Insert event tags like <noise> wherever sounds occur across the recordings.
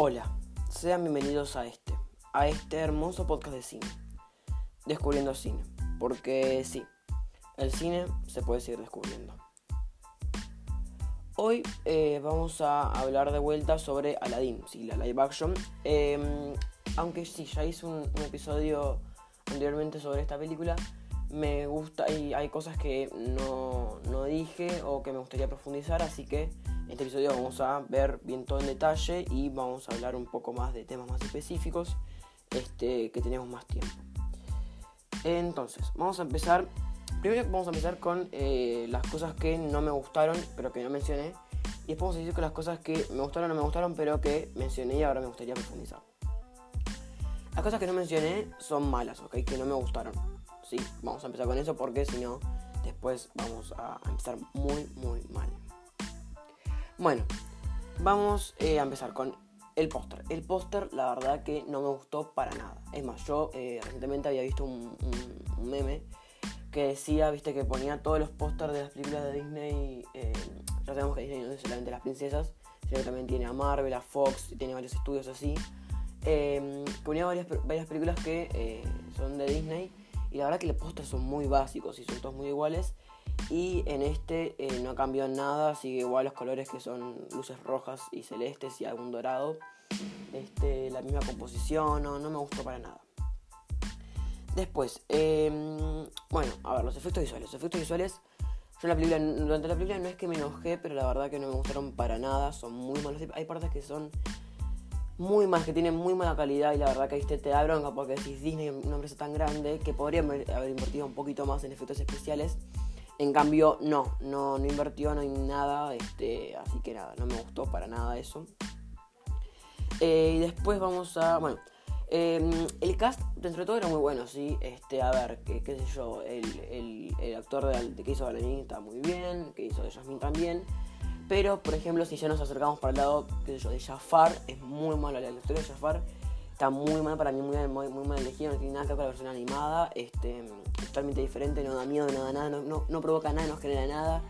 Hola, sean bienvenidos a este, a este hermoso podcast de cine, Descubriendo Cine, porque sí, el cine se puede seguir descubriendo. Hoy eh, vamos a hablar de vuelta sobre Aladdin, sí, la live action, em, aunque sí, ya hice un, episodio anteriormente sobre esta película, me gusta y hay cosas que no, no dije o que me gustaría profundizar, así que en este episodio vamos a ver bien todo en detalle y vamos a hablar un poco más de temas más específicos este, que tenemos más tiempo. Entonces, vamos a empezar. Primero vamos a empezar con eh, las cosas que no me gustaron, pero que no mencioné. Y después vamos a decir con las cosas que me gustaron o no me gustaron, pero que mencioné y ahora me gustaría profundizar. Las cosas que no mencioné son malas, ¿ok? Que no me gustaron. Sí, vamos a empezar con eso porque si no, después vamos a empezar muy, muy mal. Bueno, vamos eh, a empezar con el póster. El póster, la verdad que no me gustó para nada. Es más, yo eh, recientemente había visto un, meme que decía, viste, que ponía todos los pósters de las películas de Disney. Eh, ya sabemos que Disney no es solamente las princesas, sino que también tiene a Marvel, a Fox, y tiene varios estudios así. ponía varias, varias películas que son de Disney. Y la verdad que los pósters son muy básicos y son todos muy iguales. Y en este eh, no cambió nada, sigue igual los colores que son luces rojas y celestes y algún dorado. Este, la misma composición, no, no me gustó para nada. Después, em, bueno, a ver, los efectos visuales. Los efectos visuales, durante la película no es que me enojé, pero la verdad que no me gustaron para nada, son muy malos. Hay partes que son muy malas, que tienen muy mala calidad y la verdad que ahí te, da bronca porque decís Disney, una empresa tan grande, que podría haber invertido un poquito más en efectos especiales en cambio, no, no, no invirtió, no hay nada, este, así que nada, no me gustó para nada eso. Eh, y después vamos a, bueno, em, el cast dentro de todo era muy bueno, sí, este, a ver, qué, qué sé yo, el, el, actor de, que hizo Aladdin está muy bien, que hizo de Jasmine también. Pero, por ejemplo, si ya nos acercamos para el lado, de Jafar, es muy malo la historia de Jafar está muy mal para mí, muy, muy, muy mal elegido, no tiene nada que ver con la versión animada, este, totalmente diferente, no da miedo, no da nada, no, no, provoca nada, no genera nada.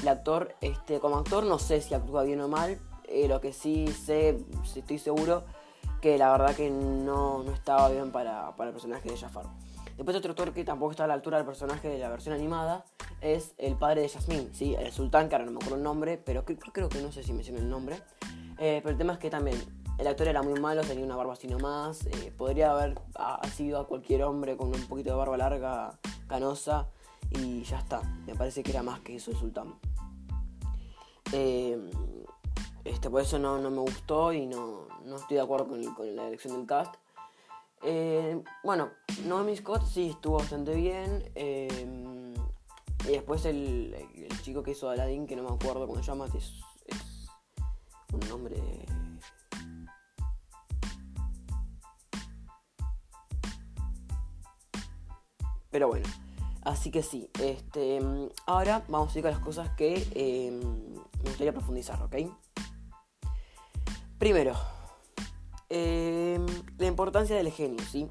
El actor, este, como actor, no sé si actúa bien o mal, eh, lo que sí sé, estoy seguro, que la verdad que no, no estaba bien para, para, el personaje de Jafar. Después otro actor que tampoco está a la altura del personaje de la versión animada es el padre de Jasmine, ¿sí? el sultán, que ahora no me acuerdo el nombre, pero creo, que no sé si menciona el nombre. Eh, pero el tema es que también el actor era muy malo, tenía una barba así nomás. Eh, podría haber sido a cualquier hombre con un poquito de barba larga, canosa, y ya está. Me parece que era más que eso el sultán. Eh, este, por eso no, me gustó y no, estoy de acuerdo con, la elección del cast. Eh, bueno, Noemi Scott sí estuvo bastante bien. y después el, chico que hizo Aladdin, que no me acuerdo cómo se llama, es un nombre Pero bueno, así que sí. Este, ahora vamos a ir con las cosas que em, me gustaría profundizar, ¿ok? Primero, em, la importancia del genio, ¿sí?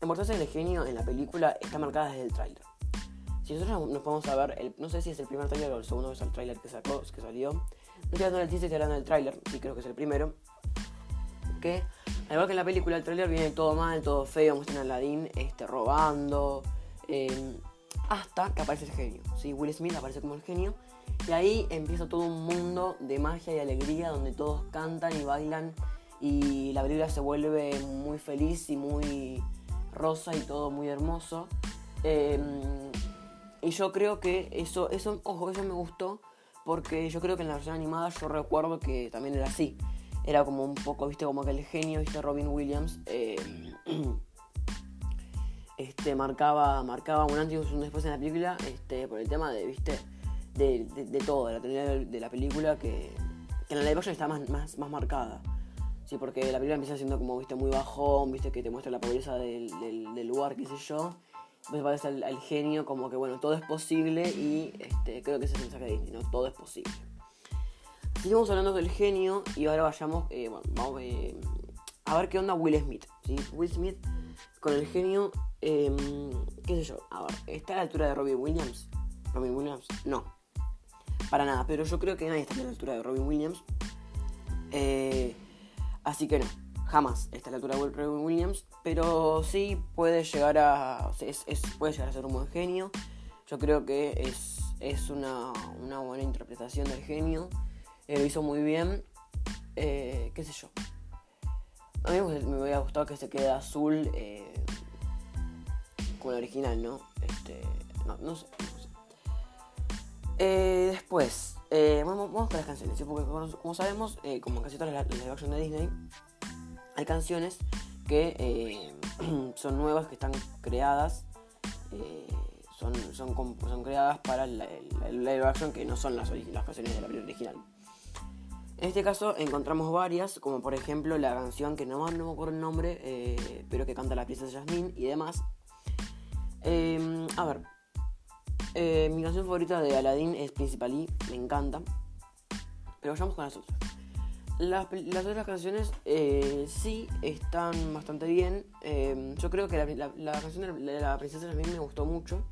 La importancia del genio en la película está marcada desde el tráiler. Si nosotros nos podemos a ver, no sé si es el primer tráiler o el segundo es el tráiler que sacó, que salió. No estoy hablando del teaser, estoy hablando del tráiler, sí creo que es el primero. Que, al igual que en la película, el tráiler viene todo mal, todo feo, muestran a Aladdin este, robando, Em, hasta que aparece el genio. ¿sí? Will Smith aparece como el genio. Y ahí empieza todo un mundo de magia y alegría donde todos cantan y bailan. Y la película se vuelve muy feliz y muy rosa y todo muy hermoso. Em, y yo creo que eso, eso, ojo, eso me gustó. Porque yo creo que en la versión animada yo recuerdo que también era así. Era como un poco, viste, como que el genio, viste, Robin Williams. Eh, este, marcaba, marcaba un antes y un después en la película este, por el tema de, ¿viste? De, de, todo, de la teoría de la película que, que en la live action está más, más, más marcada. Sí, porque la película empieza siendo como, viste, muy bajón, viste, que te muestra la pobreza del, del, lugar, qué sé yo. Después parece al, genio como que, bueno, todo es posible y este, creo que ese es el mensaje de Disney, ¿no? Todo es posible. Seguimos hablando del genio y ahora vayamos, eh, bueno, vamos eh, a ver qué onda Will Smith, ¿sí? Will Smith con el genio, eh, qué sé yo, a ver, ¿está a la altura de Robin Williams? ¿Robin Williams? No, para nada, pero yo creo que nadie está a la altura de Robin Williams. Eh, Así que no, jamás está a la altura de Williams, pero sí puede llegar a, es, puede llegar a ser un buen genio. Yo creo que es, es una, una buena interpretación del genio. Eh, lo hizo muy bien. Eh, ¿Qué sé yo? A mí me hubiera gustado que se quede azul eh, con el original, ¿no? Este, no, no sé. Eh, después, eh, vamos, con las canciones. Porque como, sabemos, eh, como casi todas las, live action de Disney, hay canciones que <clears throat> son nuevas, que están creadas. son, son, creadas para la, live action que no son las, las canciones de la película original. En este caso encontramos varias, como por ejemplo la canción que no, no me acuerdo el nombre, pero que canta la princesa Jasmine y demás. a ver, eh, mi canción favorita de Aladdin es Principally, me encanta. Pero vayamos con las otras. Las, otras canciones eh, sí están bastante bien. Eh, yo creo que la, canción de la princesa Jasmine me gustó mucho.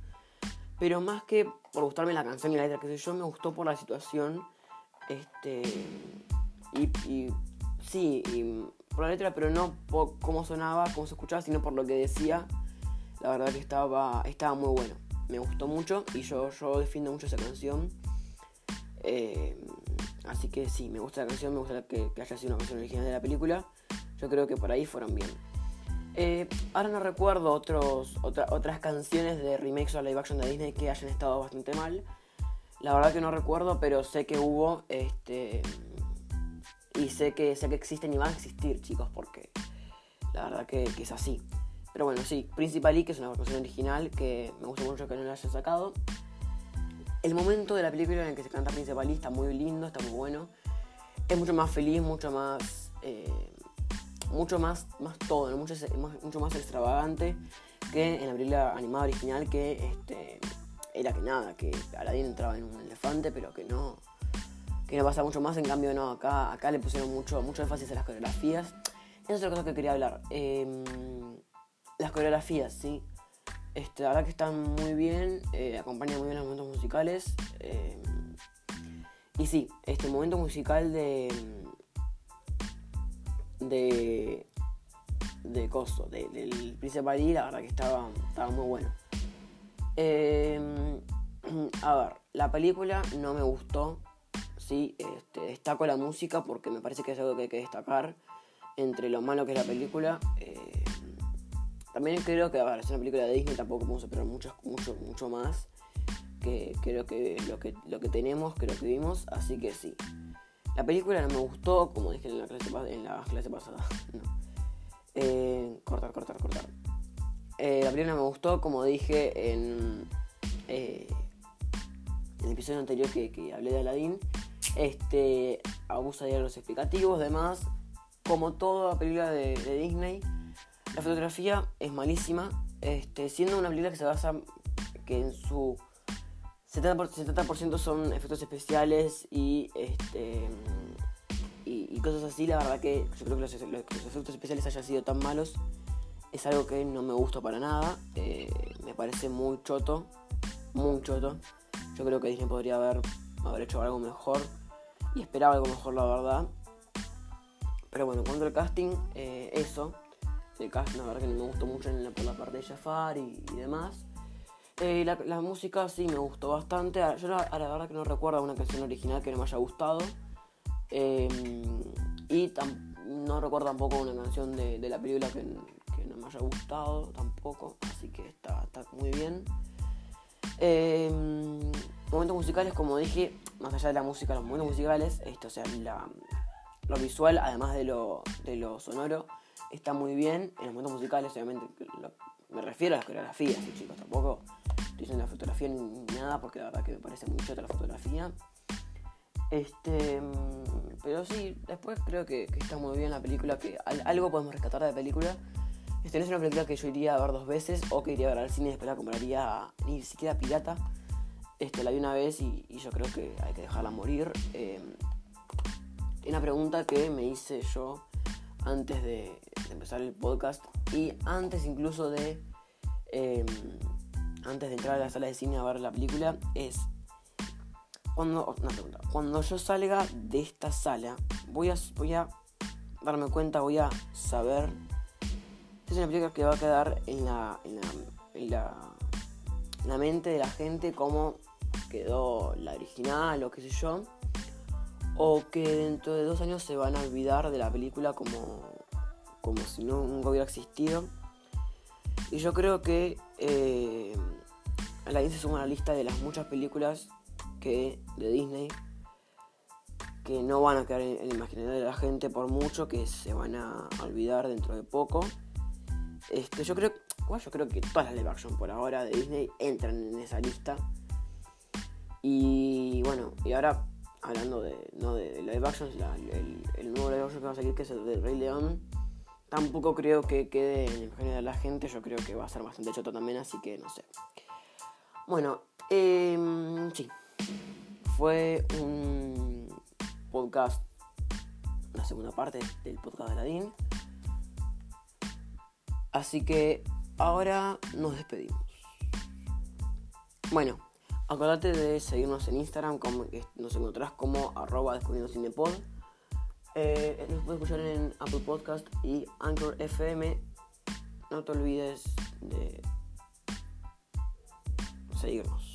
Pero más que por gustarme la canción y la letra, que sé yo, me gustó por la situación. Este. Y, sí, por la letra, pero no por cómo sonaba, cómo se escuchaba, sino por lo que decía. La verdad que estaba, estaba muy bueno me gustó mucho y yo, yo defiendo mucho esa canción. Eh, así que sí, me gusta la canción, me gusta que, haya sido una canción original de la película. Yo creo que por ahí fueron bien. Eh, ahora no recuerdo otras canciones de remakes o live action de Disney que hayan estado bastante mal. La verdad que no recuerdo, pero sé que hubo. Este, y sé que, sé que existen y van a existir, chicos, porque la verdad que es así. Pero bueno, sí, Principally, que es una versión original que me gusta mucho que no la hayan sacado. El momento de la película en el que se canta Principally está muy lindo, está muy bueno. Es mucho más feliz, mucho más. Eh, mucho más, más todo, mucho, mucho más extravagante que en la película animada original que este, era que nada, que Aladdin entraba en un elefante, pero que no, que no pasa mucho más. En cambio, no, acá, acá le pusieron mucho, mucho énfasis a las coreografías. Esa es otra cosa que quería hablar. Eh, las coreografías, sí. Este, la verdad que están muy bien, eh, acompañan muy bien los momentos musicales. Eh, y sí, este momento musical de. de. de Coso, del Príncipe París, la verdad que estaba, estaba muy bueno. Eh, <clears throat> a ver, la película no me gustó. Sí, este, destaco la música porque me parece que es algo que hay que destacar entre lo malo que es la película. También creo que, a ver, es una película de Disney, tampoco podemos esperar mucho, mucho, mucho más que creo que lo, que lo que tenemos, que lo que vimos, así que sí. La película no me gustó, como dije en la clase, en la clase pasada. <laughs> No. Eh, cortar, cortar, cortar. Eh, la película me gustó, como dije en, eh, el episodio anterior que, hablé de Aladdin. Este, abusa de los explicativos, demás. Como toda película de Disney, la fotografía es malísima, este, siendo una película que se basa que en su 70%, son efectos especiales y este y, cosas así, la verdad que yo creo que los, efectos especiales hayan sido tan malos es algo que no me gusta para nada, eh, me parece muy choto, muy choto. Yo creo que Disney podría haber, haber hecho algo mejor y esperaba algo mejor, la verdad. Pero bueno, cuanto al casting, eh, eso. El cast, la verdad que no me gustó mucho en por la parte de Jafar y, demás. Eh, la, música sí me gustó bastante. Ah, yo la, a la verdad que no recuerdo una canción original que no me haya gustado. Em, y no recuerdo tampoco una canción de, la película que, no me haya gustado tampoco. Así que está, está muy bien. Em, momentos musicales, como dije, más allá de la música, los momentos musicales, esto, o sea, lo visual, además de lo, de lo sonoro, está muy bien. En los momentos musicales, obviamente, me refiero a las coreografías, chicos, tampoco estoy diciendo la fotografía ni nada, porque la verdad que me parece mucho la fotografía. Este, mm, pero sí, después creo que, está muy bien la película, que algo podemos rescatar de la película. Este no es una película que yo iría a ver dos veces o que iría a ver al cine y después la compraría ni siquiera pirata. Este, la vi una vez y, yo creo que hay que dejarla morir. Eh, una pregunta que me hice yo antes de, empezar el podcast y antes incluso de em, antes de entrar a la sala de cine a ver la película es cuando una pregunta, cuando yo salga de esta sala voy a voy a darme cuenta, voy a saber si es una película que va a quedar en la, en la, en la, en la mente de la gente como quedó la original o qué sé yo. O que dentro de dos años se van a olvidar de la película como, como si no, nunca hubiera existido. Y yo creo que eh, Aladdin se suma a la lista de las muchas películas que de Disney que no van a quedar en, el imaginario de la gente por mucho que se van a olvidar dentro de poco. Este, yo creo, bueno, yo creo que todas las live action por ahora de Disney entran en esa lista. Y bueno, y ahora hablando de, no de live action, el, nuevo live action que va a salir que es el de Rey León, tampoco creo que quede en el imaginario de la gente. Yo creo que va a ser bastante choto también, así que no sé. Bueno, eh, sí. Fue un podcast, la segunda parte del podcast de Aladdin. Así que ahora nos despedimos. Bueno, acordate de seguirnos en Instagram, como nos encontrás como arroba descubriendo cinepod. Eh, nos puedes escuchar en Apple Podcast y Anchor FM. No te olvides de seguirnos.